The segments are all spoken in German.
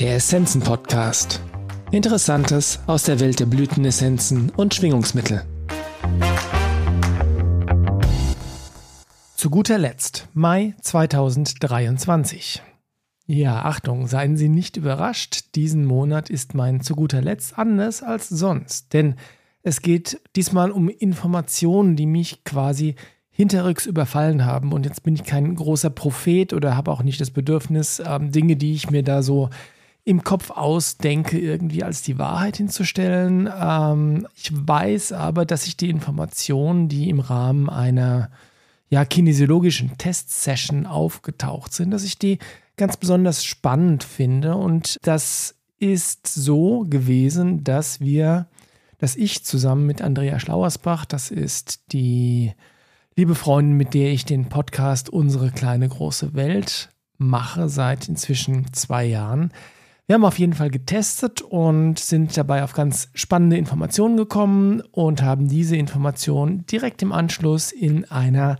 Der Essenzen-Podcast. Interessantes aus der Welt der Blütenessenzen und Schwingungsmittel. Zu guter Letzt, Mai 2023. Ja, Achtung, seien Sie nicht überrascht, diesen Monat ist mein zu guter Letzt anders als sonst, denn es geht diesmal um Informationen, die mich quasi hinterrücks überfallen haben. Und jetzt bin ich kein großer Prophet oder habe auch nicht das Bedürfnis, ähm, Dinge, die ich mir da so im Kopf ausdenke, irgendwie als die Wahrheit hinzustellen. Ähm, ich weiß aber, dass ich die Informationen, die im Rahmen einer ja, kinesiologischen Testsession aufgetaucht sind, dass ich die ganz besonders spannend finde. Und das ist so gewesen, dass wir, dass ich zusammen mit Andrea Schlauersbach, das ist die liebe Freundin, mit der ich den Podcast Unsere kleine große Welt mache, seit inzwischen zwei Jahren. Wir haben auf jeden Fall getestet und sind dabei auf ganz spannende Informationen gekommen und haben diese Informationen direkt im Anschluss in einer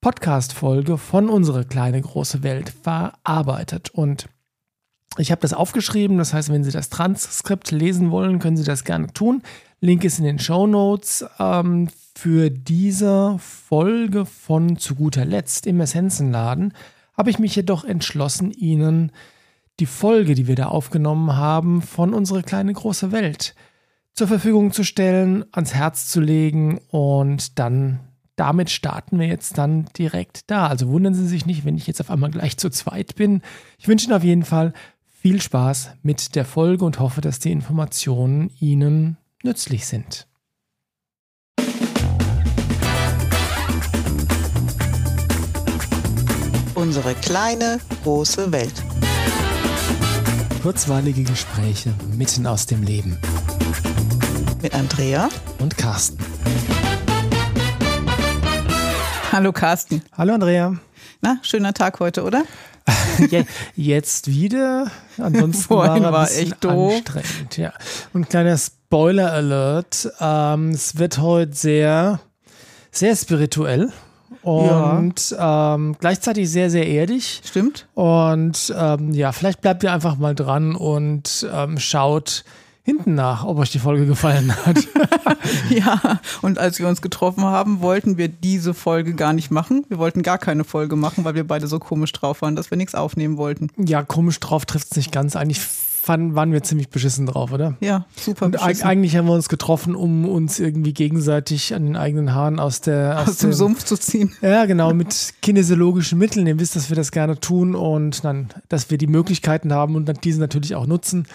Podcast-Folge von Unsere kleine große Welt verarbeitet. Und ich habe das aufgeschrieben, das heißt, wenn Sie das Transkript lesen wollen, können Sie das gerne tun. Link ist in den Show Notes. Ähm, für diese Folge von Zu guter Letzt im Essenzenladen habe ich mich jedoch entschlossen, Ihnen die Folge, die wir da aufgenommen haben, von Unsere kleine große Welt zur Verfügung zu stellen, ans Herz zu legen und dann damit starten wir jetzt dann direkt da. Also wundern Sie sich nicht, wenn ich jetzt auf einmal gleich zu zweit bin. Ich wünsche Ihnen auf jeden Fall viel Spaß mit der Folge und hoffe, dass die Informationen Ihnen nützlich sind. Unsere kleine große Welt. Kurzweilige Gespräche mitten aus dem Leben. Mit Andrea und Carsten. Hallo Carsten. Hallo Andrea. Na, schöner Tag heute, oder? Jetzt wieder. Ansonsten Vorhin war, war echt doof. anstrengend. Ja. Und kleiner Spoiler Alert. Ähm, es wird heute sehr, sehr spirituell und ja. ähm, gleichzeitig sehr, sehr erdig. Stimmt. Und ähm, ja, vielleicht bleibt ihr einfach mal dran und ähm, schaut hinten nach, ob euch die Folge gefallen hat. ja, und als wir uns getroffen haben, wollten wir diese Folge gar nicht machen. Wir wollten gar keine Folge machen, weil wir beide so komisch drauf waren, dass wir nichts aufnehmen wollten. Ja, komisch drauf trifft es nicht ganz. Eigentlich fanden, waren wir ziemlich beschissen drauf, oder? Ja, super Und beschissen. eigentlich haben wir uns getroffen, um uns irgendwie gegenseitig an den eigenen Haaren aus der aus, aus dem, dem Sumpf zu ziehen. Ja, genau, mit kinesiologischen Mitteln. Ihr wisst, dass wir das gerne tun und dann, dass wir die Möglichkeiten haben und diese natürlich auch nutzen.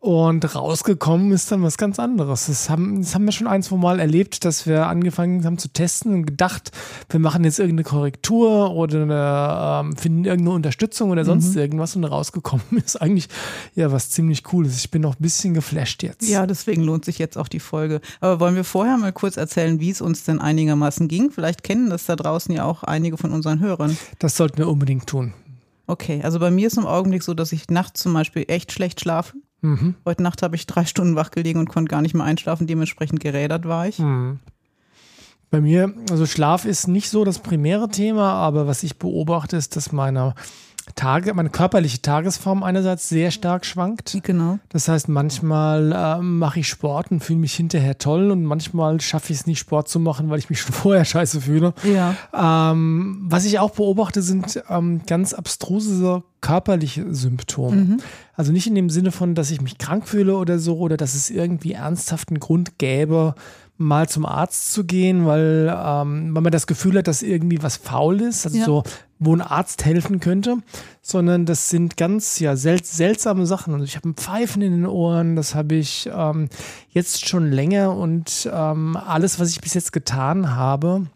Und rausgekommen ist dann was ganz anderes. Das haben, das haben wir schon ein, zwei Mal erlebt, dass wir angefangen haben zu testen und gedacht, wir machen jetzt irgendeine Korrektur oder eine, ähm, finden irgendeine Unterstützung oder sonst mhm. irgendwas. Und rausgekommen ist eigentlich ja was ziemlich Cooles. Ich bin noch ein bisschen geflasht jetzt. Ja, deswegen lohnt sich jetzt auch die Folge. Aber wollen wir vorher mal kurz erzählen, wie es uns denn einigermaßen ging? Vielleicht kennen das da draußen ja auch einige von unseren Hörern. Das sollten wir unbedingt tun. Okay, also bei mir ist im Augenblick so, dass ich nachts zum Beispiel echt schlecht schlafe. Mhm. Heute Nacht habe ich drei Stunden wach gelegen und konnte gar nicht mehr einschlafen. Dementsprechend gerädert war ich. Mhm. Bei mir, also Schlaf ist nicht so das primäre Thema, aber was ich beobachte, ist, dass meine Tage, meine körperliche Tagesform einerseits sehr stark schwankt. Genau. Das heißt, manchmal äh, mache ich Sport und fühle mich hinterher toll und manchmal schaffe ich es nicht, Sport zu machen, weil ich mich schon vorher scheiße fühle. Ja. Ähm, was ich auch beobachte, sind ähm, ganz abstruse körperliche Symptome. Mhm. Also nicht in dem Sinne von, dass ich mich krank fühle oder so oder dass es irgendwie ernsthaften Grund gäbe, mal zum Arzt zu gehen, weil, ähm, weil man das Gefühl hat, dass irgendwie was faul ist, also ja. so, wo ein Arzt helfen könnte, sondern das sind ganz ja sel seltsame Sachen. Also ich habe ein Pfeifen in den Ohren, das habe ich ähm, jetzt schon länger und ähm, alles, was ich bis jetzt getan habe,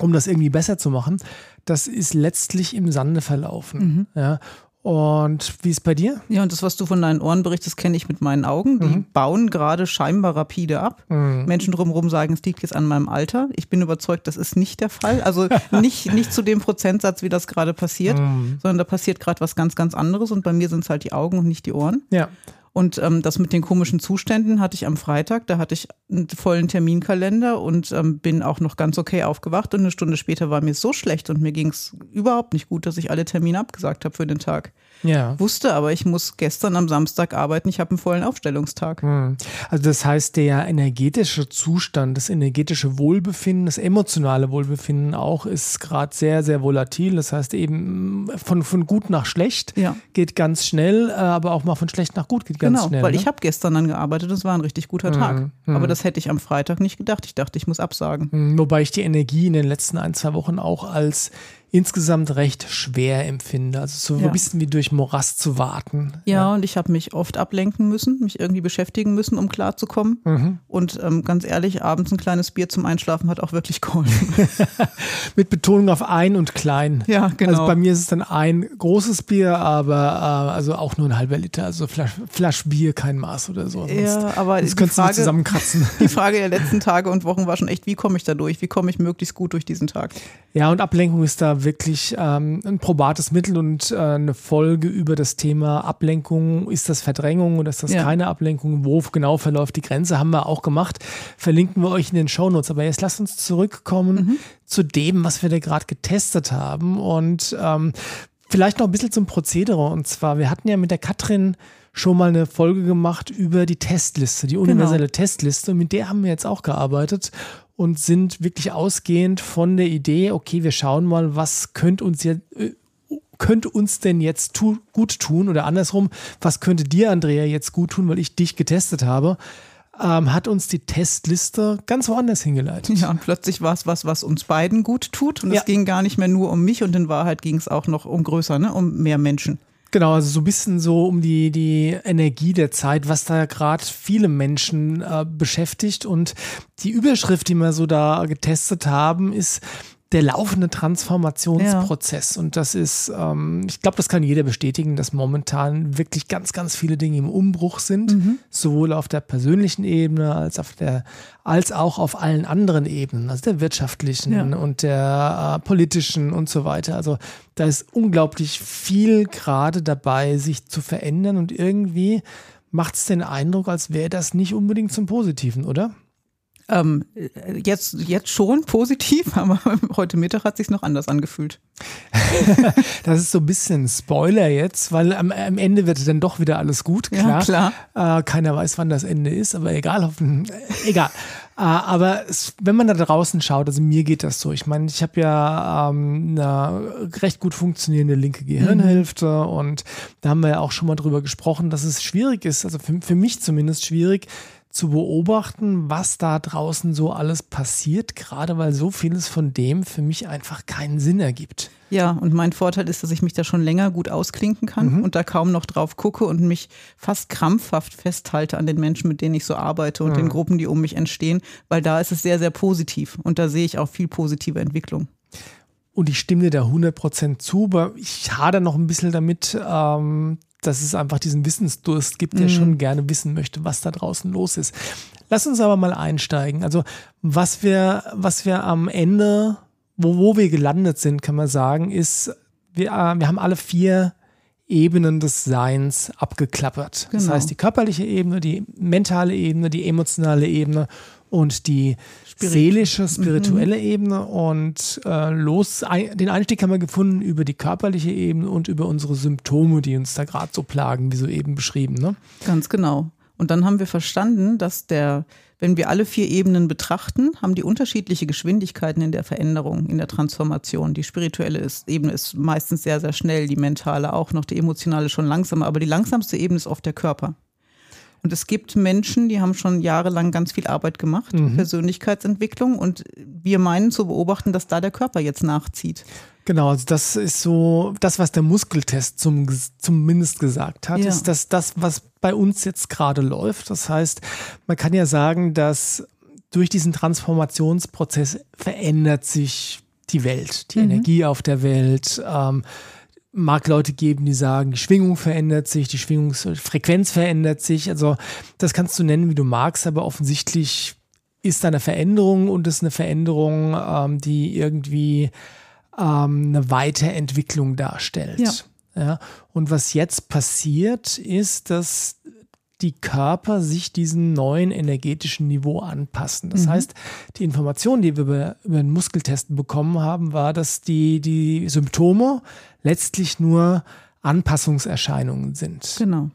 um das irgendwie besser zu machen, das ist letztlich im Sande verlaufen. Mhm. Ja. Und wie ist bei dir? Ja, und das, was du von deinen Ohren berichtest, kenne ich mit meinen Augen. Die mhm. bauen gerade scheinbar rapide ab. Mhm. Menschen drumherum sagen, es liegt jetzt an meinem Alter. Ich bin überzeugt, das ist nicht der Fall. Also nicht, nicht zu dem Prozentsatz, wie das gerade passiert, mhm. sondern da passiert gerade was ganz, ganz anderes. Und bei mir sind es halt die Augen und nicht die Ohren. Ja. Und ähm, das mit den komischen Zuständen hatte ich am Freitag. Da hatte ich einen vollen Terminkalender und ähm, bin auch noch ganz okay aufgewacht. Und eine Stunde später war mir so schlecht und mir ging es überhaupt nicht gut, dass ich alle Termine abgesagt habe für den Tag. Ja. Wusste aber, ich muss gestern am Samstag arbeiten. Ich habe einen vollen Aufstellungstag. Hm. Also das heißt, der energetische Zustand, das energetische Wohlbefinden, das emotionale Wohlbefinden auch ist gerade sehr, sehr volatil. Das heißt eben von, von gut nach schlecht ja. geht ganz schnell, äh, aber auch mal von schlecht nach gut geht ganz genau, schnell. Weil ne? ich habe gestern dann gearbeitet, das war ein richtig guter hm. Tag. Hm. Aber das hätte ich am Freitag nicht gedacht. Ich dachte, ich muss absagen. Hm. Wobei ich die Energie in den letzten ein, zwei Wochen auch als insgesamt recht schwer empfinde. Also so ja. ein bisschen wie durch Morast zu warten. Ja, ja. und ich habe mich oft ablenken müssen, mich irgendwie beschäftigen müssen, um klarzukommen. Mhm. Und ähm, ganz ehrlich, abends ein kleines Bier zum Einschlafen hat auch wirklich geholfen. Mit Betonung auf ein und klein. Ja, genau. Also bei mir ist es dann ein großes Bier, aber äh, also auch nur ein halber Liter. Also Flasch, Flasch Bier, kein Maß oder so. Ja, aber das könntest Frage, du zusammenkratzen. Die Frage der letzten Tage und Wochen war schon echt, wie komme ich da durch? Wie komme ich möglichst gut durch diesen Tag? Ja, und Ablenkung ist da wirklich ähm, ein probates Mittel und äh, eine Folge über das Thema Ablenkung. Ist das Verdrängung oder ist das ja. keine Ablenkung? Wo genau verläuft die Grenze? Haben wir auch gemacht. Verlinken wir euch in den Shownotes. Aber jetzt lasst uns zurückkommen mhm. zu dem, was wir da gerade getestet haben und ähm, vielleicht noch ein bisschen zum Prozedere. Und zwar, wir hatten ja mit der Katrin schon mal eine Folge gemacht über die Testliste, die universelle genau. Testliste. Und mit der haben wir jetzt auch gearbeitet und sind wirklich ausgehend von der Idee, okay, wir schauen mal, was könnte uns jetzt äh, könnte uns denn jetzt tu, gut tun oder andersrum, was könnte dir, Andrea, jetzt gut tun, weil ich dich getestet habe, ähm, hat uns die Testliste ganz woanders hingeleitet. Ja, und plötzlich war es was, was uns beiden gut tut und ja. es ging gar nicht mehr nur um mich und in Wahrheit ging es auch noch um größer, ne? um mehr Menschen. Genau, also so ein bisschen so um die, die Energie der Zeit, was da gerade viele Menschen äh, beschäftigt. Und die Überschrift, die wir so da getestet haben, ist der laufende Transformationsprozess. Ja. Und das ist, ähm, ich glaube, das kann jeder bestätigen, dass momentan wirklich ganz, ganz viele Dinge im Umbruch sind, mhm. sowohl auf der persönlichen Ebene als auf der, als auch auf allen anderen Ebenen, also der wirtschaftlichen ja. und der äh, politischen und so weiter. Also da ist unglaublich viel gerade dabei, sich zu verändern und irgendwie macht es den Eindruck, als wäre das nicht unbedingt zum Positiven, oder? Ähm, jetzt, jetzt schon positiv, aber heute Mittag hat sich noch anders angefühlt. das ist so ein bisschen Spoiler jetzt, weil am, am, Ende wird dann doch wieder alles gut, klar. Ja, klar. Äh, keiner weiß, wann das Ende ist, aber egal, hoffen, äh, egal. Äh, aber es, wenn man da draußen schaut, also mir geht das so. Ich meine, ich habe ja ähm, eine recht gut funktionierende linke Gehirnhälfte mhm. und da haben wir ja auch schon mal drüber gesprochen, dass es schwierig ist, also für, für mich zumindest schwierig, zu beobachten, was da draußen so alles passiert, gerade weil so vieles von dem für mich einfach keinen Sinn ergibt. Ja, und mein Vorteil ist, dass ich mich da schon länger gut ausklinken kann mhm. und da kaum noch drauf gucke und mich fast krampfhaft festhalte an den Menschen, mit denen ich so arbeite und mhm. den Gruppen, die um mich entstehen, weil da ist es sehr, sehr positiv und da sehe ich auch viel positive Entwicklung. Und ich stimme dir da 100% zu, aber ich hader noch ein bisschen damit, ähm, dass es einfach diesen Wissensdurst gibt, der mhm. schon gerne wissen möchte, was da draußen los ist. Lass uns aber mal einsteigen. Also, was wir, was wir am Ende, wo, wo wir gelandet sind, kann man sagen, ist, wir, äh, wir haben alle vier Ebenen des Seins abgeklappert. Genau. Das heißt, die körperliche Ebene, die mentale Ebene, die emotionale Ebene und die Spirit. seelische, spirituelle mhm. Ebene. Und äh, los, ein, den Einstieg haben wir gefunden über die körperliche Ebene und über unsere Symptome, die uns da gerade so plagen, wie so eben beschrieben. Ne? Ganz genau. Und dann haben wir verstanden, dass der, wenn wir alle vier Ebenen betrachten, haben die unterschiedliche Geschwindigkeiten in der Veränderung, in der Transformation. Die spirituelle ist, Ebene ist meistens sehr, sehr schnell, die mentale auch noch, die emotionale schon langsamer, aber die langsamste Ebene ist oft der Körper. Und es gibt Menschen, die haben schon jahrelang ganz viel Arbeit gemacht, mhm. Persönlichkeitsentwicklung. Und wir meinen zu beobachten, dass da der Körper jetzt nachzieht. Genau, also das ist so das, was der Muskeltest zum, zumindest gesagt hat, ja. ist dass das, was bei uns jetzt gerade läuft. Das heißt, man kann ja sagen, dass durch diesen Transformationsprozess verändert sich die Welt, die mhm. Energie auf der Welt. Ähm, mag Leute geben, die sagen, die Schwingung verändert sich, die Schwingungsfrequenz verändert sich. Also das kannst du nennen, wie du magst, aber offensichtlich ist da eine Veränderung und ist eine Veränderung, ähm, die irgendwie ähm, eine Weiterentwicklung darstellt. Ja. ja. Und was jetzt passiert, ist, dass die Körper sich diesem neuen energetischen Niveau anpassen. Das Mhm. heißt, die Information, die wir über, über den Muskeltest bekommen haben, war, dass die, die Symptome letztlich nur Anpassungserscheinungen sind. Genau.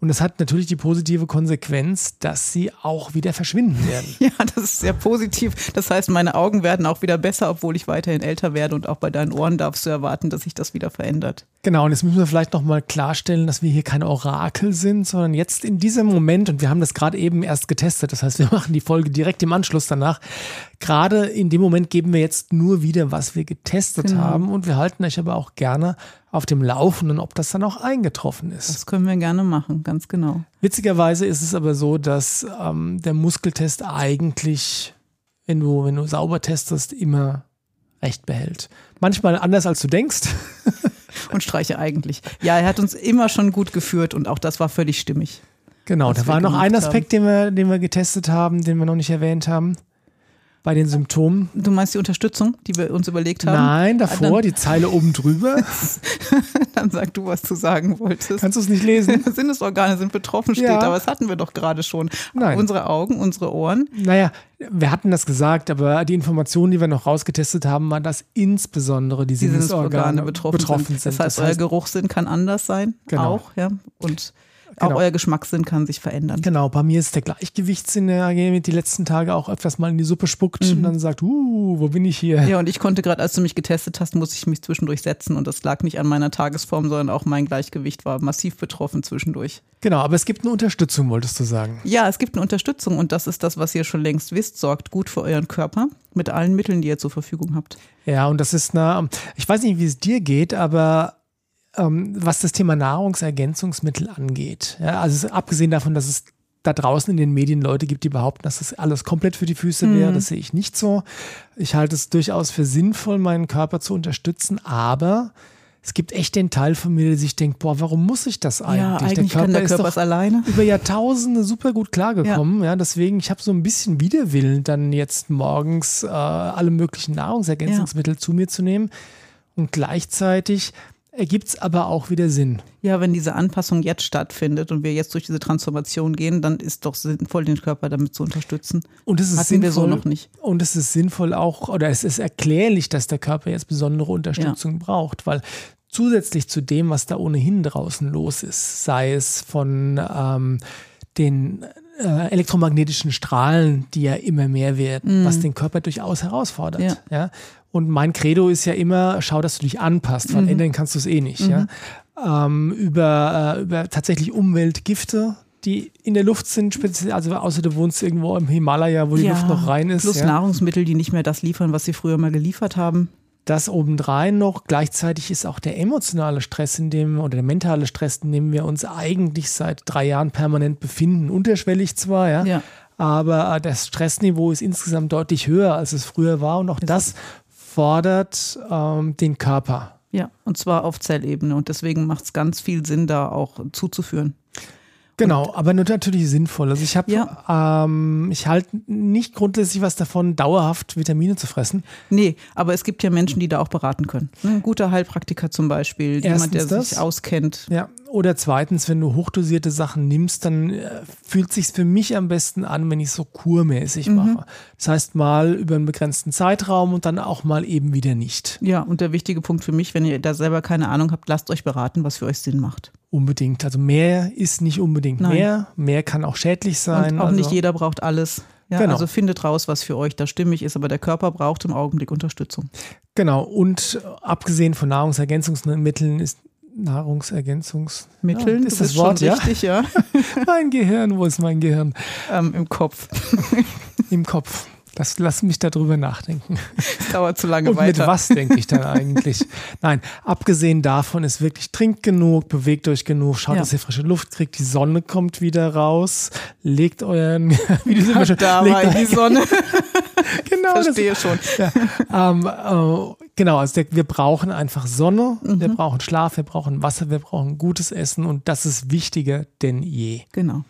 Und das hat natürlich die positive Konsequenz, dass sie auch wieder verschwinden werden. Ja, das ist sehr positiv. Das heißt, meine Augen werden auch wieder besser, obwohl ich weiterhin älter werde und auch bei deinen Ohren darfst du erwarten, dass sich das wieder verändert. Genau, und jetzt müssen wir vielleicht nochmal klarstellen, dass wir hier kein Orakel sind, sondern jetzt in diesem Moment, und wir haben das gerade eben erst getestet, das heißt, wir machen die Folge direkt im Anschluss danach. Gerade in dem Moment geben wir jetzt nur wieder, was wir getestet Genau. haben, und wir halten euch aber auch gerne auf dem Laufenden, ob das dann auch eingetroffen ist. Das können wir gerne machen, ganz genau. Witzigerweise ist es aber so, dass ähm, der Muskeltest eigentlich, wenn du, wenn du sauber testest, immer recht behält. Manchmal anders als du denkst. Und streiche eigentlich. Ja, er hat uns immer schon gut geführt und auch das war völlig stimmig. Genau, da war noch ein Aspekt, den wir, den wir getestet haben, den wir noch nicht erwähnt haben. Bei den Symptomen. Du meinst die Unterstützung, die wir uns überlegt haben? Nein, davor, dann- die Zeile oben drüber. Dann sag du, was du sagen wolltest. Kannst du es nicht lesen? Sinnesorgane sind betroffen, steht, Ja. aber das hatten wir doch gerade schon. Nein. Unsere Augen, unsere Ohren. Naja, wir hatten das gesagt, aber die Informationen, die wir noch rausgetestet haben, waren, dass insbesondere die Die Sinnesorgane Sinnesorgane betroffen, sind. Das heißt, euer Geruchssinn kann anders sein. Genau. Auch, ja. Und Genau. auch euer Geschmackssinn kann sich verändern. Genau, bei mir ist der Gleichgewichtssinn, der die letzten Tage auch öfters mal in die Suppe spuckt und dann sagt, uh, wo bin ich hier? Mhm. Ja, und ich konnte gerade, als du mich getestet hast, musste ich mich zwischendurch setzen und das lag nicht an meiner Tagesform, sondern auch mein Gleichgewicht war massiv betroffen zwischendurch. Genau, aber es gibt eine Unterstützung, wolltest du sagen. Ja, es gibt eine Unterstützung und das ist das, was ihr schon längst wisst. Sorgt gut für euren Körper mit allen Mitteln, die ihr zur Verfügung habt. Ja, und das ist eine, ich weiß nicht, wie es dir geht, aber ähm, was das Thema Nahrungsergänzungsmittel angeht, ja, also es- abgesehen davon, dass es da draußen in den Medien Leute gibt, die behaupten, dass das alles komplett für die Füße wäre, das sehe ich nicht so. Ich halte es durchaus für sinnvoll, meinen Körper zu unterstützen, aber es gibt echt den Teil von mir, der sich denkt, boah, warum muss ich das eigentlich? Ja, eigentlich der ist Körper doch es alleine. über Jahrtausende super gut klargekommen. Ja. deswegen, ich habe so ein bisschen Widerwillen, dann jetzt morgens äh, alle möglichen Nahrungsergänzungsmittel zu mir zu nehmen. Und gleichzeitig ergibt es aber auch wieder Sinn. Ja, wenn diese Anpassung jetzt stattfindet und wir jetzt durch diese Transformation gehen, dann ist doch sinnvoll, den Körper damit zu unterstützen. Und es ist Hatten wir sinnvoll, so noch nicht. Und es ist sinnvoll auch, oder es ist erklärlich, dass der Körper jetzt besondere Unterstützung braucht, weil zusätzlich zu dem, was da ohnehin draußen los ist, sei es von ähm, den äh, elektromagnetischen Strahlen, die ja immer mehr werden, was den Körper durchaus herausfordert. Ja. Ja. Und mein Credo ist ja immer, schau, dass du dich anpasst, weil ändern kannst du es eh nicht. Ja. Ähm, über, äh, über tatsächlich Umweltgifte, die in der Luft sind, speziell, also außer du wohnst irgendwo im Himalaya, wo die Luft noch rein ist. Plus ja. Nahrungsmittel, die nicht mehr das liefern, was sie früher mal geliefert haben. Das obendrein noch. Gleichzeitig ist auch der emotionale Stress, in dem, oder der mentale Stress, in dem wir uns eigentlich seit drei Jahren permanent befinden, unterschwellig zwar, ja, Ja. aber äh, das Stressniveau ist insgesamt deutlich höher, als es früher war und auch das fordert ähm, den Körper. Ja, und zwar auf Zellebene. Und deswegen macht es ganz viel Sinn, da auch zuzuführen. Genau, aber nur natürlich sinnvoll. Also ich habe, Ja. ähm, ich halte nicht grundsätzlich was davon, dauerhaft Vitamine zu fressen. Nee, aber es gibt ja Menschen, die da auch beraten können. Ne, Ein guter Heilpraktiker zum Beispiel, jemand, der Erstens sich das. auskennt. Ja, oder zweitens, wenn du hochdosierte Sachen nimmst, dann äh, fühlt sich's für mich am besten an, wenn ich so kurmäßig mache. Das heißt mal über einen begrenzten Zeitraum und dann auch mal eben wieder nicht. Ja, und der wichtige Punkt für mich, wenn ihr da selber keine Ahnung habt, lasst euch beraten, was für euch Sinn macht. Unbedingt. Also mehr ist nicht unbedingt Nein. mehr. Mehr kann auch schädlich sein. Und auch also, nicht jeder braucht alles. Ja, Genau. Also findet raus, was für euch da stimmig ist, aber der Körper braucht im Augenblick Unterstützung. Genau. Und abgesehen von Nahrungsergänzungsmitteln ist Nahrungsergänzungs Mitteln, Ja, ist das Wort, ja? richtig, ja. mein Gehirn, wo ist mein Gehirn? ähm, Im Kopf. Im Kopf. Das, lass mich darüber nachdenken. Das dauert zu lange Und weiter. mit was denke ich dann eigentlich? Nein, abgesehen davon ist wirklich trinkt genug, bewegt euch genug, schaut, Ja. dass ihr frische Luft kriegt, die Sonne kommt wieder raus, legt euren, wie immer schon, da legt war in die Sonne. genau, das, Verstehe schon. ja, ähm, äh, genau, also der, wir brauchen einfach Sonne, Mhm. wir brauchen Schlaf, wir brauchen Wasser, wir brauchen gutes Essen und das ist wichtiger denn je. Genau.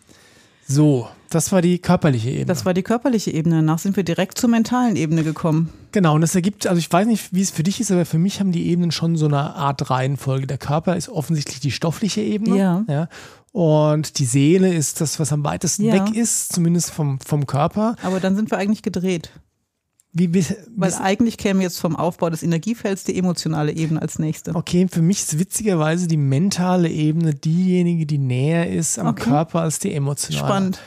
So, das war die körperliche Ebene. Das war die körperliche Ebene. Danach sind wir direkt zur mentalen Ebene gekommen. Genau, und das ergibt, also ich weiß nicht, wie es für dich ist, aber für mich haben die Ebenen schon so eine Art Reihenfolge. Der Körper ist offensichtlich die stoffliche Ebene. Ja. Und die Seele ist das, was am weitesten Ja. weg ist, zumindest vom, vom Körper. Aber dann sind wir eigentlich gedreht. Wie, wie, Weil eigentlich käme jetzt vom Aufbau des Energiefelds die emotionale Ebene als nächste. Okay, für mich ist witzigerweise die mentale Ebene diejenige, die näher ist am Okay. Körper als die emotionale. Spannend.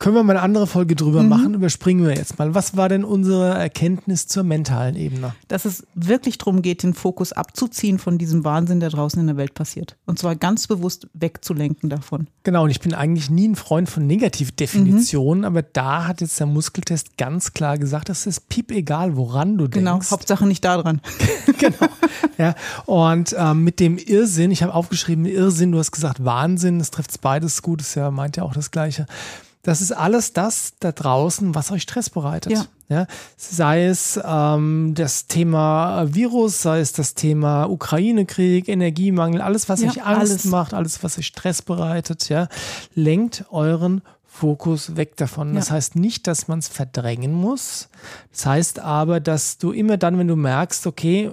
Können wir mal eine andere Folge drüber machen? Überspringen wir jetzt mal. Was war denn unsere Erkenntnis zur mentalen Ebene? Dass es wirklich darum geht, den Fokus abzuziehen von diesem Wahnsinn, der draußen in der Welt passiert. Und zwar ganz bewusst wegzulenken davon. Genau, und ich bin eigentlich nie ein Freund von Negativdefinitionen, aber da hat jetzt der Muskeltest ganz klar gesagt, es ist piep egal, woran du Genau, denkst. Hauptsache nicht da dran. genau. Ja, und ähm, mit dem Irrsinn, ich habe aufgeschrieben, Irrsinn, du hast gesagt Wahnsinn, das trifft beides gut, das ja, meint ja auch das Gleiche. Das ist alles das da draußen, was euch Stress bereitet. Ja. Ja, sei es ähm, das Thema Virus, sei es das Thema Ukraine-Krieg, Energiemangel, alles, was Ja, euch Angst alles. macht, alles, was euch Stress bereitet, ja, lenkt euren Fokus weg davon. Das Ja. heißt nicht, dass man es verdrängen muss. Das heißt aber, dass du immer dann, wenn du merkst, okay,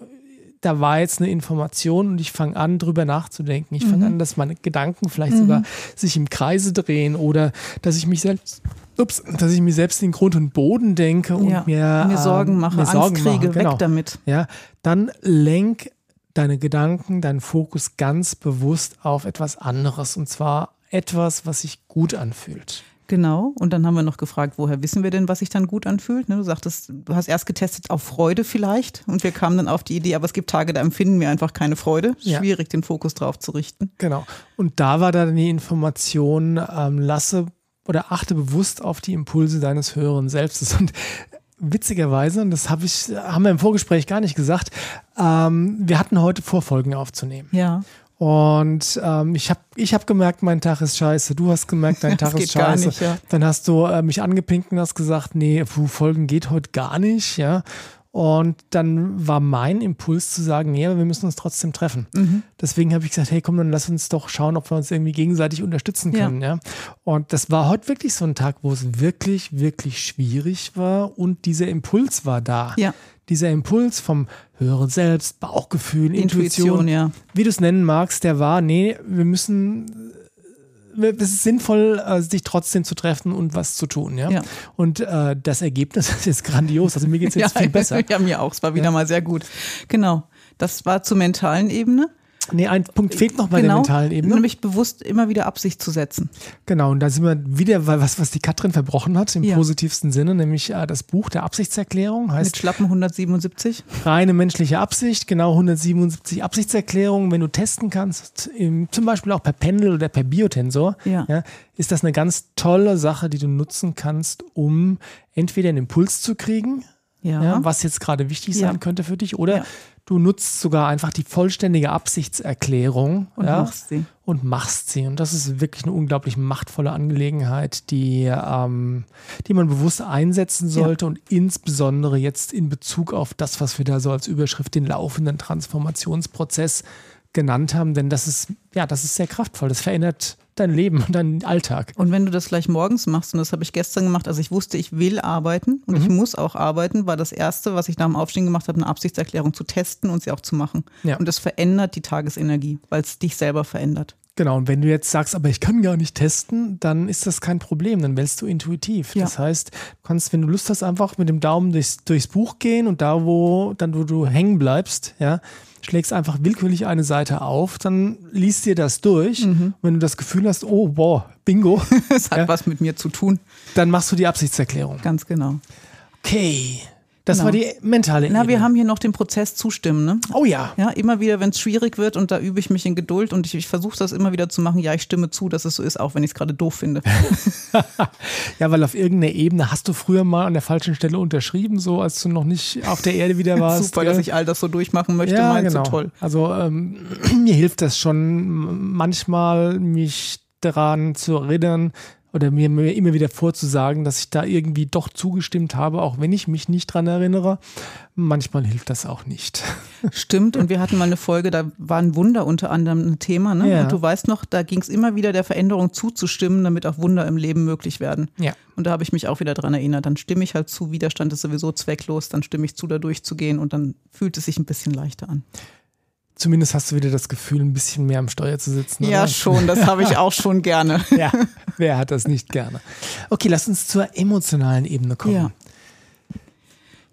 da war jetzt eine Information und ich fange an, drüber nachzudenken. Ich Mhm. fange an, dass meine Gedanken vielleicht sogar sich im Kreise drehen oder dass ich mich selbst, ups, dass ich mir selbst in Grund und Boden denke und ja. mir, mir ähm, Sorgen mache, mir Angst Sorgen kriege, mache. Genau. weg damit. Ja, dann lenk deine Gedanken, deinen Fokus ganz bewusst auf etwas anderes und zwar etwas, was sich gut anfühlt. Genau. Und dann haben wir noch gefragt, woher wissen wir denn, was sich dann gut anfühlt? Ne, Du sagtest, du hast erst getestet auf Freude vielleicht und wir kamen dann auf die Idee, aber es gibt Tage, da empfinden wir einfach keine Freude. Ja. Schwierig, den Fokus drauf zu richten. Genau. Und da war dann die Information, ähm, lasse oder achte bewusst auf die Impulse deines höheren Selbstes. Und witzigerweise, und das habe ich, haben wir im Vorgespräch gar nicht gesagt, ähm, wir hatten heute Vorfolgen aufzunehmen. Ja. Und ähm, ich habe ich hab gemerkt, mein Tag ist scheiße. Du hast gemerkt, dein Tag ist scheiße. nicht, ja. Dann hast du äh, mich angepinkt und hast gesagt, nee, puh, Folgen geht heute gar nicht, ja. Und dann war mein Impuls zu sagen, nee, aber wir müssen uns trotzdem treffen. Mhm. Deswegen habe ich gesagt, hey, komm, dann lass uns doch schauen, ob wir uns irgendwie gegenseitig unterstützen Ja. können. Ja. Und das war heute wirklich so ein Tag, wo es wirklich, wirklich schwierig war und dieser Impuls war da. Ja. Dieser Impuls vom höheren Selbst, Bauchgefühl, Intuition, Intuition, ja. wie du es nennen magst, der war, nee, wir müssen, es ist sinnvoll, äh, sich trotzdem zu treffen und was zu tun. Ja? Ja. Und äh, das Ergebnis ist jetzt grandios. Also mir geht es jetzt viel besser. Ja, mir auch. Es war wieder mal sehr gut. Genau. Das war zur mentalen Ebene. Nee, ein Punkt fehlt noch bei der genau. mentalen Ebene. Nämlich bewusst immer wieder Absicht zu setzen. Genau, und da sind wir wieder, weil was, was die Katrin verbrochen hat, im Ja. positivsten Sinne, nämlich äh, das Buch der Absichtserklärung, Mit heißt schlappen 177. reine menschliche Absicht, genau 177 Absichtserklärungen. Wenn du testen kannst, im, zum Beispiel auch per Pendel oder per Biotensor, Ja. ist das eine ganz tolle Sache, die du nutzen kannst, um entweder einen Impuls zu kriegen, Ja. ja, was jetzt gerade wichtig sein könnte für dich, oder du nutzt sogar einfach die vollständige Absichtserklärung Und machst sie. und machst sie. Und das ist wirklich eine unglaublich machtvolle Angelegenheit, die, ähm, die man bewusst einsetzen sollte und insbesondere jetzt in Bezug auf das, was wir da so als Überschrift den laufenden Transformationsprozess genannt haben, denn das ist, ja, das ist sehr kraftvoll. Das verändert dein Leben und deinen Alltag. Und wenn du das gleich morgens machst, und das habe ich gestern gemacht, also ich wusste, ich will arbeiten und Mhm. ich muss auch arbeiten, war das Erste, was ich nach dem Aufstehen gemacht habe, eine Absichtserklärung zu testen und sie auch zu machen. Ja. Und das verändert die Tagesenergie, weil es dich selber verändert. Genau, und wenn du jetzt sagst, aber ich kann gar nicht testen, dann ist das kein Problem, dann wählst du intuitiv. Ja. Das heißt, du kannst, wenn du Lust hast, einfach mit dem Daumen durchs, durchs Buch gehen und da, wo dann wo du hängen bleibst, ja, schlägst einfach willkürlich eine Seite auf, dann liest dir das durch. Mhm. Wenn du das Gefühl hast, oh, boah, bingo, Es hat Ja. was mit mir zu tun. dann machst du die Absichtserklärung. Ganz genau. Okay, das Genau. war die mentale Na, wir Ebene. haben hier noch den Prozess zustimmen, ne? Oh ja, Ja, immer wieder, wenn es schwierig wird und da übe ich mich in Geduld und ich, ich versuche das immer wieder zu machen. Ja, ich stimme zu, dass es so ist, auch wenn ich es gerade doof finde. ja, weil auf irgendeiner Ebene hast du früher mal an der falschen Stelle unterschrieben, so als du noch nicht auf der Erde wieder warst. Super, gell? dass ich all das so durchmachen möchte, ja, meinst genau. du toll. Also ähm, mir hilft das schon manchmal, mich daran zu erinnern oder mir, mir immer wieder vorzusagen, dass ich da irgendwie doch zugestimmt habe, auch wenn ich mich nicht dran erinnere. Manchmal hilft das auch nicht. Stimmt, und wir hatten mal eine Folge, da war ein Wunder unter anderem ein Thema. Ne? Ja. Und du weißt noch, da ging es immer wieder der Veränderung zuzustimmen, damit auch Wunder im Leben möglich werden. Ja. Und da habe ich mich auch wieder dran erinnert. Dann stimme ich halt zu, Widerstand ist sowieso zwecklos, dann stimme ich zu, da durchzugehen und dann fühlt es sich ein bisschen leichter an. Zumindest hast du wieder das Gefühl, ein bisschen mehr am Steuer zu sitzen. Ja, oder? schon. Das habe ich auch schon gerne. ja, wer hat das nicht gerne? Okay, lass uns zur emotionalen Ebene kommen. Ja.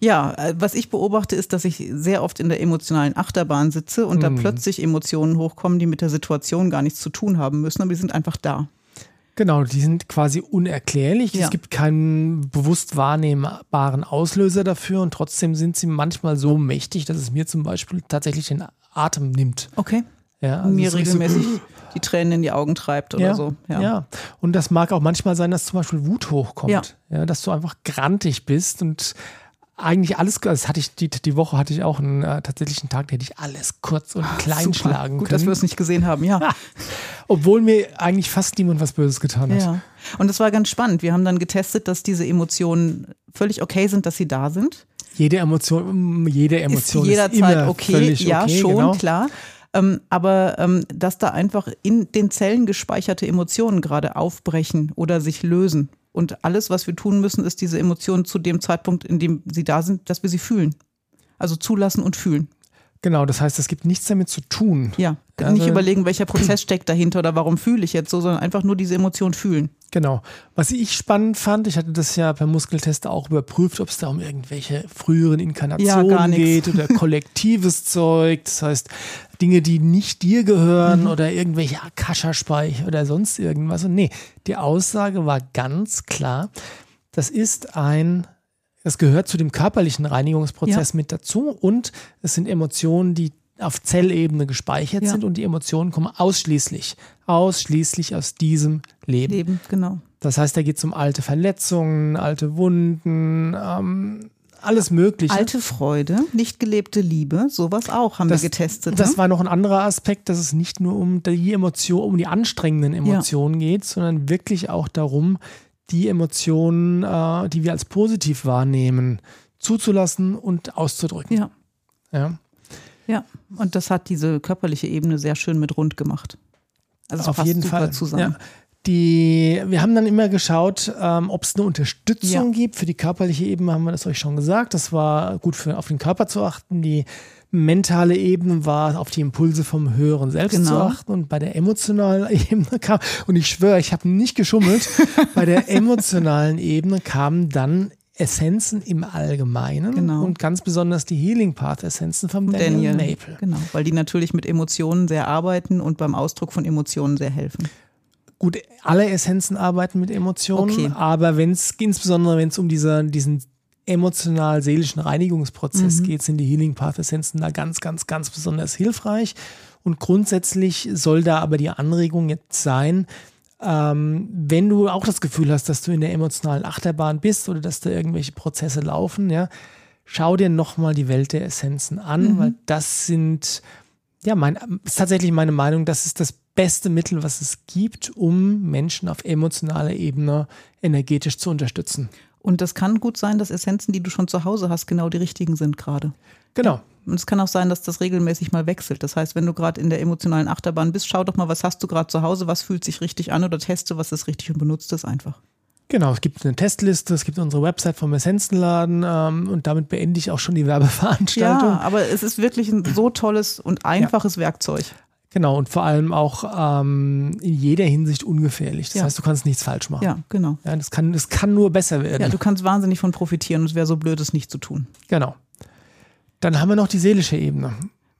Ja, äh, was ich beobachte, ist, dass ich sehr oft in der emotionalen Achterbahn sitze und mhm. da plötzlich Emotionen hochkommen, die mit der Situation gar nichts zu tun haben müssen, aber die sind einfach da. Genau, die sind quasi unerklärlich. Ja. Es gibt keinen bewusst wahrnehmbaren Auslöser dafür und trotzdem sind sie manchmal so mächtig, dass es mir zum Beispiel tatsächlich den Atem nimmt. Okay. Ja, also mir regelmäßig so, die Tränen in die Augen treibt oder ja, so. Ja. ja, und das mag auch manchmal sein, dass zum Beispiel Wut hochkommt. Ja. ja dass du einfach grantig bist und eigentlich alles, das hatte ich, die, die Woche hatte ich auch einen äh, tatsächlichen Tag, da hätte ich alles kurz und klein Super. schlagen Gut, können. dass wir es nicht gesehen haben, ja. Obwohl mir eigentlich fast niemand was Böses getan hat. Ja. Und das war ganz spannend. Wir haben dann getestet, dass diese Emotionen völlig okay sind, dass sie da sind. Jede Emotion, jede Emotion ist, jederzeit ist okay. Ja, okay, schon, genau. klar. Ähm, aber ähm, dass da einfach in den Zellen gespeicherte Emotionen gerade aufbrechen oder sich lösen. Und alles, was wir tun müssen, ist diese Emotionen zu dem Zeitpunkt, in dem sie da sind, dass wir sie fühlen. Also zulassen und fühlen. Genau, das heißt, es gibt nichts damit zu tun. Ja, also, nicht überlegen, welcher Prozess steckt dahinter oder warum fühle ich jetzt so, sondern einfach nur diese Emotion fühlen. Genau. Was ich spannend fand, ich hatte das ja per Muskeltest auch überprüft, ob es da um irgendwelche früheren Inkarnationen ja, geht oder kollektives Zeug. Das heißt, Dinge, die nicht dir gehören mhm. oder irgendwelche Akasha-Speicher oder sonst irgendwas. Und nee, die Aussage war ganz klar, das ist ein das gehört zu dem körperlichen Reinigungsprozess ja. mit dazu und es sind Emotionen, die auf Zellebene gespeichert ja. sind und die Emotionen kommen ausschließlich, ausschließlich aus diesem Leben. Leben, genau. Das heißt, da geht es um alte Verletzungen, alte Wunden, ähm, alles Mögliche. Alte Freude, nicht gelebte Liebe, sowas auch haben das, wir getestet. Das ne? war noch ein anderer Aspekt, dass es nicht nur um die Emotion, um die anstrengenden Emotionen ja. geht, sondern wirklich auch darum, die Emotionen, äh, die wir als positiv wahrnehmen, zuzulassen und auszudrücken. Ja. Ja. Ja, und das hat diese körperliche Ebene sehr schön mit rund gemacht. Also Auf jeden Fall zusammen. Ja. Die, wir haben dann immer geschaut, ähm, ob es eine Unterstützung ja. gibt. Für die körperliche Ebene haben wir das euch schon gesagt. Das war gut für auf den Körper zu achten. Die mentale Ebene war auf die Impulse vom höheren Selbst genau. zu achten und bei der emotionalen Ebene kam, und ich schwöre, ich habe nicht geschummelt, bei der emotionalen Ebene kamen dann Essenzen im Allgemeinen genau. und ganz besonders die Healing Path Essenzen vom Daniel, Daniel Maple. Genau, weil die natürlich mit Emotionen sehr arbeiten und beim Ausdruck von Emotionen sehr helfen. Gut, alle Essenzen arbeiten mit Emotionen, okay. aber wenn es insbesondere wenn es um diese, diesen emotional-seelischen Reinigungsprozess mhm. geht, sind die Healing Path Essenzen da ganz, ganz, ganz besonders hilfreich. Und grundsätzlich soll da aber die Anregung jetzt sein, ähm, wenn du auch das Gefühl hast, dass du in der emotionalen Achterbahn bist oder dass da irgendwelche Prozesse laufen, ja, schau dir nochmal die Welt der Essenzen an, mhm. weil das sind, ja, mein, ist tatsächlich meine Meinung, das ist das beste Mittel, was es gibt, um Menschen auf emotionaler Ebene energetisch zu unterstützen. Und das kann gut sein, dass Essenzen, die du schon zu Hause hast, genau die richtigen sind gerade. Genau. Und es kann auch sein, dass das regelmäßig mal wechselt. Das heißt, wenn du gerade in der emotionalen Achterbahn bist, schau doch mal, was hast du gerade zu Hause, was fühlt sich richtig an oder teste, was ist richtig und benutzt es einfach. Genau, es gibt eine Testliste, es gibt unsere Website vom Essenzenladen ähm, und damit beende ich auch schon die Werbeveranstaltung. Ja, aber es ist wirklich ein so tolles und einfaches ja. Werkzeug. Genau, und vor allem auch ähm, in jeder Hinsicht ungefährlich. Das ja. heißt, du kannst nichts falsch machen. Ja, genau. Ja, das, kann, das kann nur besser werden. Ja, du kannst wahnsinnig von profitieren und es wäre so blöd, es nicht zu tun. Genau. Dann haben wir noch die seelische Ebene.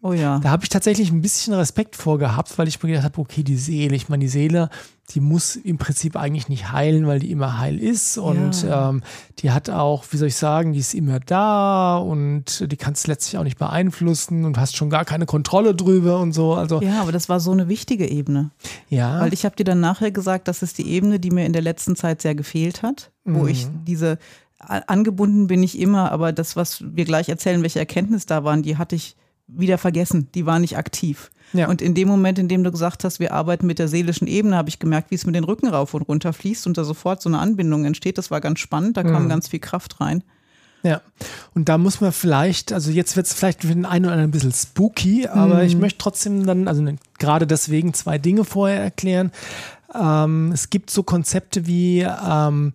Oh ja. Da habe ich tatsächlich ein bisschen Respekt vor gehabt, weil ich mir gedacht habe, okay, die Seele, ich meine, die Seele, die muss im Prinzip eigentlich nicht heilen, weil die immer heil ist und ja. ähm, die hat auch, wie soll ich sagen, die ist immer da und die kannst letztlich auch nicht beeinflussen und hast schon gar keine Kontrolle drüber und so. Also ja, aber das war so eine wichtige Ebene. Ja. Weil ich habe dir dann nachher gesagt, das ist die Ebene, die mir in der letzten Zeit sehr gefehlt hat, wo mhm. ich diese angebunden bin ich immer, aber das, was wir gleich erzählen, welche Erkenntnisse da waren, die hatte ich wieder vergessen. Die war nicht aktiv. Ja. Und in dem Moment, in dem du gesagt hast, wir arbeiten mit der seelischen Ebene, habe ich gemerkt, wie es mit den Rücken rauf und runter fließt und da sofort so eine Anbindung entsteht. Das war ganz spannend, da kam mhm. ganz viel Kraft rein. Ja, und da muss man vielleicht, also jetzt wird es vielleicht für den einen oder anderen ein bisschen spooky, aber mhm. ich möchte trotzdem dann, also gerade deswegen zwei Dinge vorher erklären. Ähm, es gibt so Konzepte wie ähm,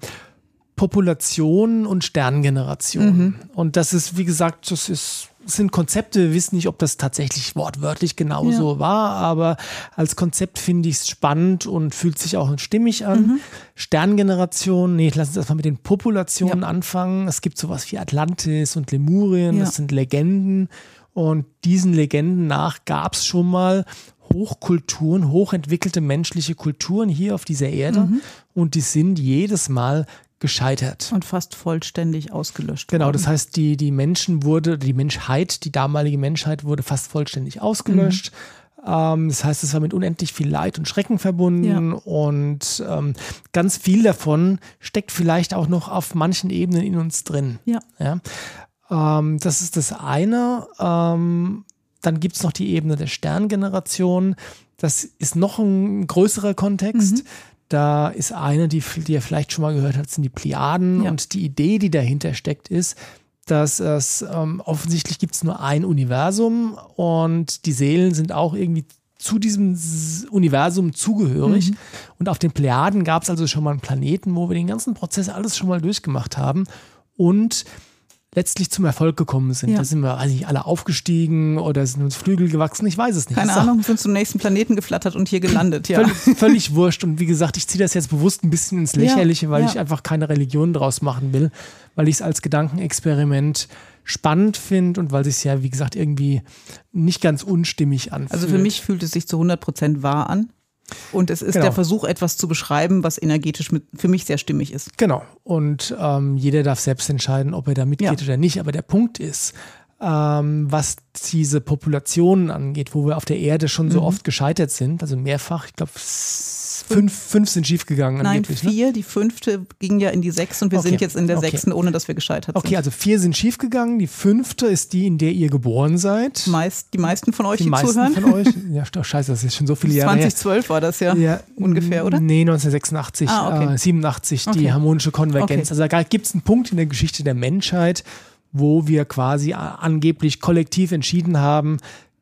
Population und Sterngeneration. Mhm. Und das ist, wie gesagt, das ist sind Konzepte, wir wissen nicht, ob das tatsächlich wortwörtlich genauso ja. war, aber als Konzept finde ich es spannend und fühlt sich auch stimmig an. Mhm. Sterngeneration, nee, lass uns erstmal mit den Populationen ja. anfangen. Es gibt sowas wie Atlantis und Lemurien, ja. das sind Legenden. Und diesen Legenden nach gab es schon mal Hochkulturen, hochentwickelte menschliche Kulturen hier auf dieser Erde. Mhm. Und die sind jedes Mal gescheitert. Und fast vollständig ausgelöscht. Genau, worden. das heißt, die, die Menschen wurde, die Menschheit, die damalige Menschheit wurde fast vollständig ausgelöscht. Mhm. Ähm, das heißt, es war mit unendlich viel Leid und Schrecken verbunden ja. und ähm, ganz viel davon steckt vielleicht auch noch auf manchen Ebenen in uns drin. Ja. ja? Ähm, das ist das eine. Ähm, dann gibt es noch die Ebene der Sterngeneration. Das ist noch ein größerer Kontext. Mhm. Da ist eine, die, die ihr vielleicht schon mal gehört habt, sind die Plejaden. Ja. Und die Idee, die dahinter steckt, ist, dass es ähm, offensichtlich gibt es nur ein Universum und die Seelen sind auch irgendwie zu diesem Universum zugehörig. Mhm. Und auf den Plejaden gab es also schon mal einen Planeten, wo wir den ganzen Prozess alles schon mal durchgemacht haben. Und letztlich zum Erfolg gekommen sind. Ja. Da sind wir, weiß nicht, alle aufgestiegen oder sind uns Flügel gewachsen, ich weiß es nicht. Keine Ahnung, sind zum nächsten Planeten geflattert und hier gelandet, ja. Völlig, völlig wurscht. Und wie gesagt, ich ziehe das jetzt bewusst ein bisschen ins Lächerliche, weil ja. ich einfach keine Religion draus machen will, weil ich es als Gedankenexperiment spannend finde und weil es sich ja, wie gesagt, irgendwie nicht ganz unstimmig anfühlt. Also für mich fühlt es sich zu 100 Prozent wahr an. Und es ist genau. der Versuch, etwas zu beschreiben, was energetisch mit, für mich sehr stimmig ist. Genau. Und ähm, jeder darf selbst entscheiden, ob er da mitgeht ja. oder nicht. Aber der Punkt ist, ähm, was diese Populationen angeht, wo wir auf der Erde schon so mhm. oft gescheitert sind, also mehrfach, ich glaube, fünf, fünf sind schiefgegangen. Nein, ne? vier. Ne? Die fünfte ging ja in die sechs und wir okay. sind jetzt in der okay. sechsten, ohne dass wir gescheitert sind. Okay, also vier sind schiefgegangen. Die fünfte ist die, in der ihr geboren seid. Meist, die meisten von euch, die, die meisten zuhören. von euch. Ja, oh, scheiße, das ist schon so viele Jahre 2012 her. war das ja, ja, ungefähr, oder? Nee, 1986, ah, okay. äh, 87, die harmonische Konvergenz. Also da gibt es einen Punkt in der Geschichte der Menschheit, wo wir quasi angeblich kollektiv entschieden haben,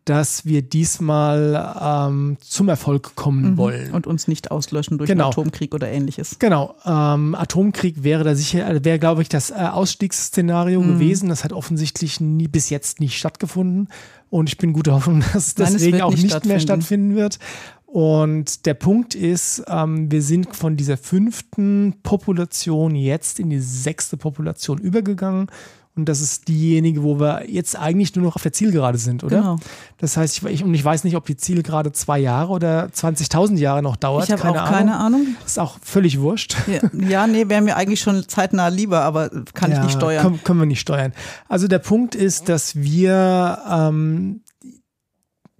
dass wir diesmal ähm, zum Erfolg kommen mhm. wollen. Und uns nicht auslöschen durch genau. Atomkrieg oder ähnliches. Genau. Ähm, Atomkrieg wäre da sicher, wäre, glaube ich, das äh, Ausstiegsszenario mhm. gewesen. Das hat offensichtlich nie, bis jetzt nicht stattgefunden. Und ich bin guter Hoffnung, dass es deswegen auch nicht, nicht mehr stattfinden wird. Und der Punkt ist, ähm, wir sind von dieser fünften Population jetzt in die sechste Population übergegangen und das ist diejenige, wo wir jetzt eigentlich nur noch auf der Zielgerade sind, oder? Genau. Das heißt, ich, und ich weiß nicht, ob die Zielgerade zwei Jahre oder 20.000 Jahre noch dauert. Ich habe auch Ahnung. keine Ahnung. Ist auch völlig wurscht. Ja, ja nee, wäre mir eigentlich schon zeitnah lieber, aber kann ja, ich nicht steuern. Können, können, wir nicht steuern. Also der Punkt ist, dass wir ähm,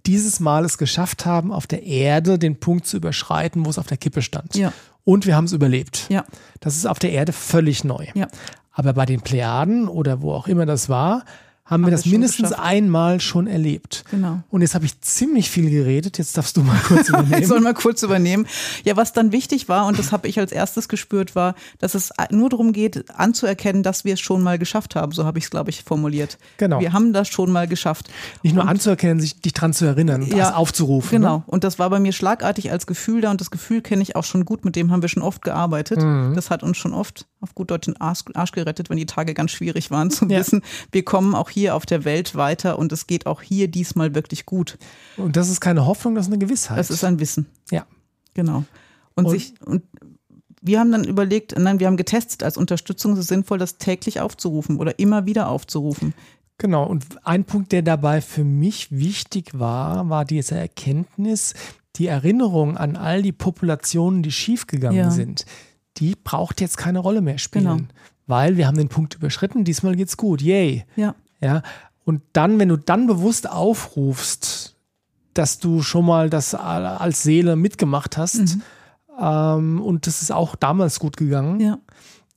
dieses Mal es geschafft haben, auf der Erde den Punkt zu überschreiten, wo es auf der Kippe stand. Ja. Und wir haben es überlebt. Ja. Das ist auf der Erde völlig neu. Ja. Aber bei den Plejaden oder wo auch immer das war, haben, wir das mindestens geschafft. einmal schon erlebt. Genau. Und jetzt habe ich ziemlich viel geredet. Jetzt darfst du mal kurz übernehmen. ich soll mal kurz übernehmen. Ja, was dann wichtig war, und das habe ich als erstes gespürt, war, dass es nur darum geht, anzuerkennen, dass wir es schon mal geschafft haben. So habe ich es, glaube ich, formuliert. Genau. Wir haben das schon mal geschafft. Nicht nur und, anzuerkennen, sich dich dran zu erinnern, ja, das aufzurufen. Genau. Ne? Und das war bei mir schlagartig als Gefühl da. Und das Gefühl kenne ich auch schon gut. Mit dem haben wir schon oft gearbeitet. Mhm. Das hat uns schon oft auf gut Deutsch den Arsch, Arsch gerettet, wenn die Tage ganz schwierig waren, zu ja. wissen, wir kommen auch hier auf der Welt weiter und es geht auch hier diesmal wirklich gut. Und das ist keine Hoffnung, das ist eine Gewissheit. Das ist ein Wissen. Ja. Genau. Und, und sich, und wir haben dann überlegt, nein, wir haben getestet, als Unterstützung ist es sinnvoll, das täglich aufzurufen oder immer wieder aufzurufen. Genau, und ein Punkt, der dabei für mich wichtig war, war diese Erkenntnis, die Erinnerung an all die Populationen, die schiefgegangen ja. sind die braucht jetzt keine Rolle mehr spielen. Genau. Weil wir haben den Punkt überschritten, diesmal geht's gut, yay. Ja. Ja. Und dann, wenn du dann bewusst aufrufst, dass du schon mal das als Seele mitgemacht hast mhm. ähm, und das ist auch damals gut gegangen, ja.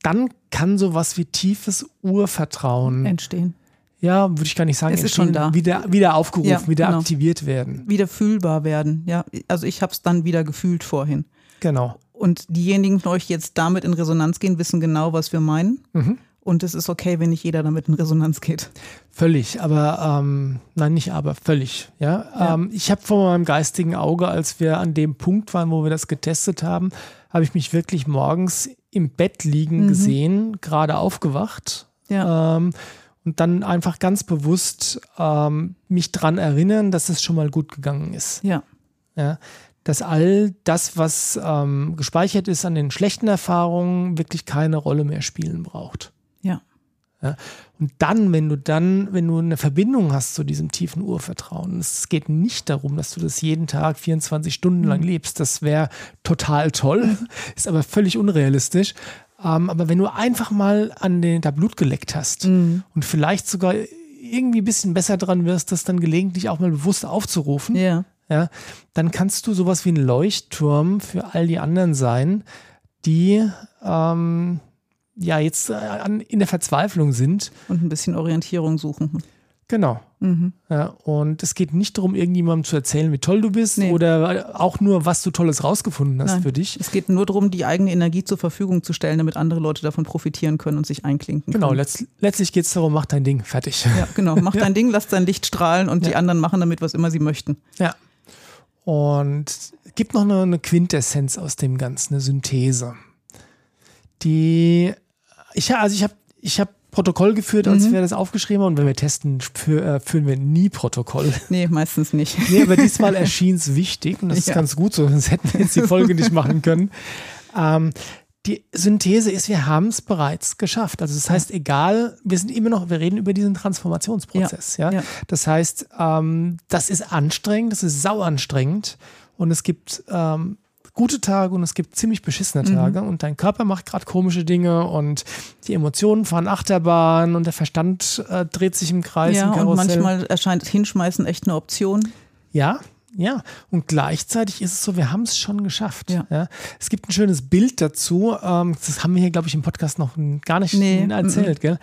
dann kann sowas wie tiefes Urvertrauen entstehen. Ja, würde ich gar nicht sagen, es ist schon da. Wieder, wieder aufgerufen, ja, wieder genau. aktiviert werden. Wieder fühlbar werden. Ja, also ich habe es dann wieder gefühlt vorhin. Genau. Und diejenigen von euch, die jetzt damit in Resonanz gehen, wissen genau, was wir meinen. Mhm. Und es ist okay, wenn nicht jeder damit in Resonanz geht. Völlig, aber ähm, nein, nicht aber, völlig. Ja, ja. Ähm, ich habe vor meinem geistigen Auge, als wir an dem Punkt waren, wo wir das getestet haben, habe ich mich wirklich morgens im Bett liegen mhm. gesehen, gerade aufgewacht. Ja. Ähm, und dann einfach ganz bewusst ähm, mich dran erinnern, dass es schon mal gut gegangen ist. Ja. Ja, dass all das, was ähm, gespeichert ist an den schlechten Erfahrungen, wirklich keine Rolle mehr spielen braucht. Ja. Ja, und dann, wenn du dann, wenn du eine Verbindung hast zu diesem tiefen Urvertrauen, es geht nicht darum, dass du das jeden Tag 24 Stunden lang lebst. Das wäre total toll, ist aber völlig unrealistisch. Ähm, aber wenn du einfach mal an den da Blut geleckt hast Mhm. und vielleicht sogar irgendwie ein bisschen besser dran wirst, das dann gelegentlich auch mal bewusst aufzurufen, Ja. ja, dann kannst du sowas wie ein Leuchtturm für all die anderen sein, die ähm, ja jetzt äh, an, in der Verzweiflung sind. Und ein bisschen Orientierung suchen. Genau. Mhm. Ja, und es geht nicht darum, irgendjemandem zu erzählen, wie toll du bist Nee. oder auch nur, was du Tolles rausgefunden hast Nein. für dich. Es geht nur darum, die eigene Energie zur Verfügung zu stellen, damit andere Leute davon profitieren können und sich einklinken Genau, können. letzt, letztlich geht es darum, mach dein Ding, fertig. Ja, genau. Mach dein Ding, lass dein Licht strahlen und die Ja. anderen machen damit, was immer sie möchten. Ja. Und es gibt noch eine, eine Quintessenz aus dem Ganzen, eine Synthese. Die, ich, also ich habe ich hab Protokoll geführt, als Mhm. wir das aufgeschrieben haben. Und wenn wir testen, für, äh, führen wir nie Protokoll. Nee, meistens nicht. Nee, aber diesmal erschien es wichtig und das ist Ja. ganz gut so, sonst hätten wir jetzt die Folge nicht machen können. Ähm, die Synthese ist, wir haben es bereits geschafft. Also das heißt, egal, wir sind immer noch, wir reden über diesen Transformationsprozess. Ja, ja. Das heißt, ähm, das ist anstrengend, das ist sau anstrengend und es gibt ähm, gute Tage und es gibt ziemlich beschissene Mhm. Tage und dein Körper macht gerade komische Dinge und die Emotionen fahren Achterbahn und der Verstand äh, dreht sich im Kreis. Ja, im und manchmal erscheint Hinschmeißen echt eine Option. Ja, ja. Und gleichzeitig ist es so, wir haben es schon geschafft. Ja. Es gibt ein schönes Bild dazu. Ähm, das haben wir hier, glaube ich, im Podcast noch gar nicht Nee, erzählt. Gell?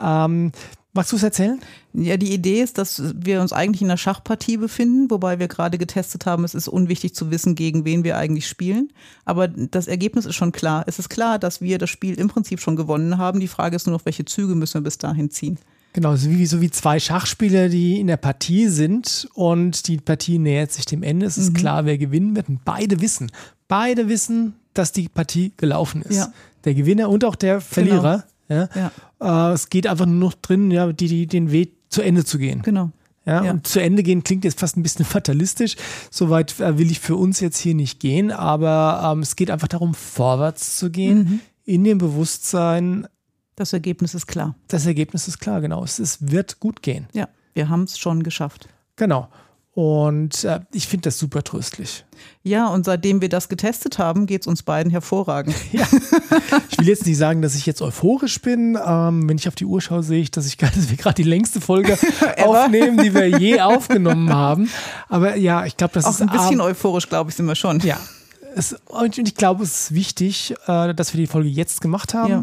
Ähm, magst du es erzählen? Ja, die Idee ist, dass wir uns eigentlich in einer Schachpartie befinden, wobei wir gerade getestet haben, es ist unwichtig zu wissen, gegen wen wir eigentlich spielen. Aber das Ergebnis ist schon klar. Es ist klar, dass wir das Spiel im Prinzip schon gewonnen haben. Die Frage ist nur noch, welche Züge müssen wir bis dahin ziehen. Genau, so wie, so wie zwei Schachspieler, die in der Partie sind und die Partie nähert sich dem Ende. Es Mhm. ist klar, wer gewinnen wird. Und beide wissen, beide wissen, dass die Partie gelaufen ist. Ja. Genau. Der Gewinner und auch der Verlierer. Ja. Äh, es geht einfach nur noch drin, ja, die, die, den Weg zu Ende zu gehen. Genau. Ja, Ja. und zu Ende gehen klingt jetzt fast ein bisschen fatalistisch. Soweit äh, will ich für uns jetzt hier nicht gehen, aber ähm, es geht einfach darum, vorwärts zu gehen, Mhm. in dem Bewusstsein, Das Ergebnis ist klar. das Ergebnis ist klar, genau. Es, es wird gut gehen. Ja, wir haben es schon geschafft. Genau. Und äh, ich finde das super tröstlich. Ja, und seitdem wir das getestet haben, geht es uns beiden hervorragend. Ich will jetzt nicht sagen, dass ich jetzt euphorisch bin. Ähm, wenn ich auf die Uhr schaue, sehe ich, dass, ich, dass wir gerade die längste Folge aufnehmen, die wir je aufgenommen haben. Aber ja, ich glaube, das Auch ist ein bisschen euphorisch, glaube ich, sind wir schon. Ja. Es, und ich glaube, es ist wichtig, äh, dass wir die Folge jetzt gemacht haben. Ja.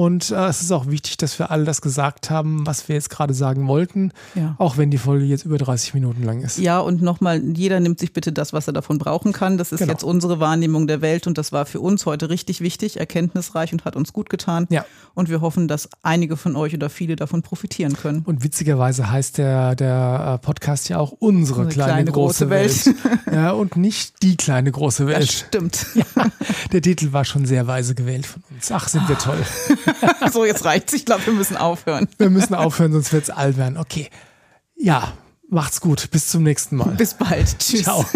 Und äh, es ist auch wichtig, dass wir alle das gesagt haben, was wir jetzt gerade sagen wollten. Ja. Auch wenn die Folge jetzt über 30 Minuten lang ist. Ja, und nochmal, jeder nimmt sich bitte das, was er davon brauchen kann. Das ist Genau. jetzt unsere Wahrnehmung der Welt und das war für uns heute richtig wichtig, erkenntnisreich und hat uns gut getan. Ja. Und wir hoffen, dass einige von euch oder viele davon profitieren können. Und witzigerweise heißt der, der äh, Podcast ja auch unsere Unsere kleine, kleine große, große Welt. Welt. ja, und nicht die kleine große Das Welt. stimmt. Der Titel war schon sehr weise gewählt von uns. Ach, sind wir toll. so, jetzt reicht's. Ich glaube, wir müssen aufhören. Wir müssen aufhören, sonst wird's albern. Okay. Ja, macht's gut. Bis zum nächsten Mal. Bis bald. Tschüss. Ciao.